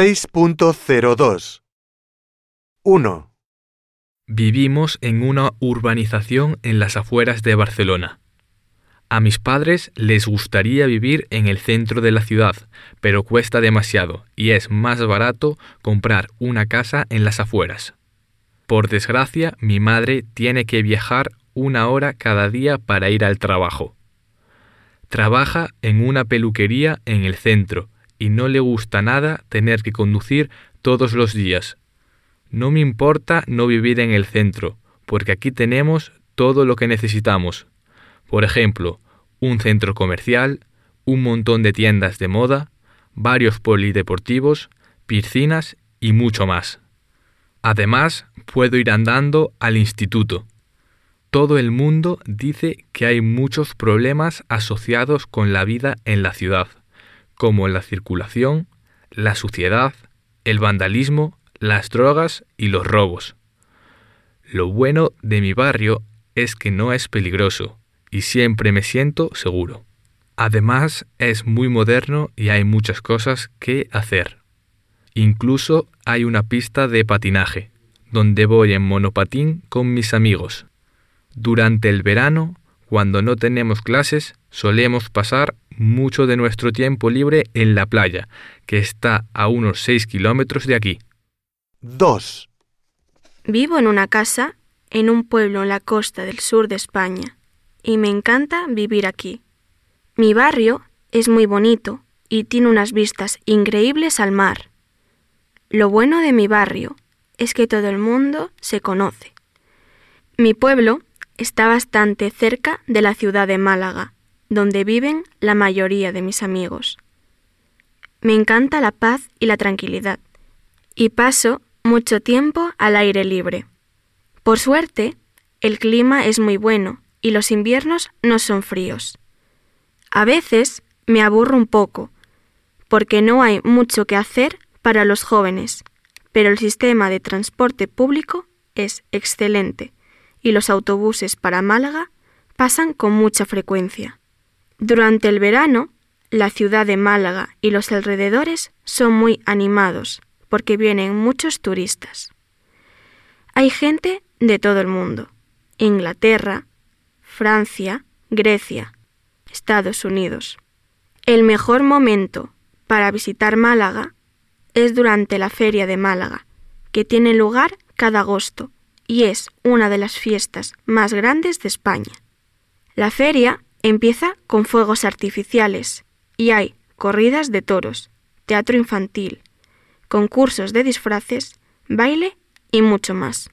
6.02 1, Vivimos en una urbanización en las afueras de Barcelona. A mis padres les gustaría vivir en el centro de la ciudad, pero cuesta demasiado y es más barato comprar una casa en las afueras. Por desgracia, mi madre tiene que viajar una hora cada día para ir al trabajo. Trabaja en una peluquería en el centro y no le gusta nada tener que conducir todos los días. No me importa no vivir en el centro, porque aquí tenemos todo lo que necesitamos. Por ejemplo, un centro comercial, un montón de tiendas de moda, varios polideportivos, piscinas y mucho más. Además, puedo ir andando al instituto. Todo el mundo dice que hay muchos problemas asociados con la vida en la ciudad, como la circulación, la suciedad, el vandalismo, las drogas y los robos. Lo bueno de mi barrio es que no es peligroso y siempre me siento seguro. Además, es muy moderno y hay muchas cosas que hacer. Incluso hay una pista de patinaje, donde voy en monopatín con mis amigos. Durante el verano, cuando no tenemos clases, solemos pasar mucho de nuestro tiempo libre en la playa, que está a unos 6 kilómetros de aquí. 2, Vivo en una casa en un pueblo en la costa del sur de España y me encanta vivir aquí. Mi barrio es muy bonito y tiene unas vistas increíbles al mar. Lo bueno de mi barrio es que todo el mundo se conoce. Mi pueblo está bastante cerca de la ciudad de Málaga, donde viven la mayoría de mis amigos. Me encanta la paz y la tranquilidad y paso mucho tiempo al aire libre. Por suerte, el clima es muy bueno y los inviernos no son fríos. A veces me aburro un poco, porque no hay mucho que hacer para los jóvenes, pero el sistema de transporte público es excelente y los autobuses para Málaga pasan con mucha frecuencia. Durante el verano, la ciudad de Málaga y los alrededores son muy animados porque vienen muchos turistas. Hay gente de todo el mundo. Inglaterra, Francia, Grecia, Estados Unidos. El mejor momento para visitar Málaga es durante la Feria de Málaga, que tiene lugar cada agosto y es una de las fiestas más grandes de España. La feria empieza con fuegos artificiales y hay corridas de toros, teatro infantil, concursos de disfraces, baile y mucho más.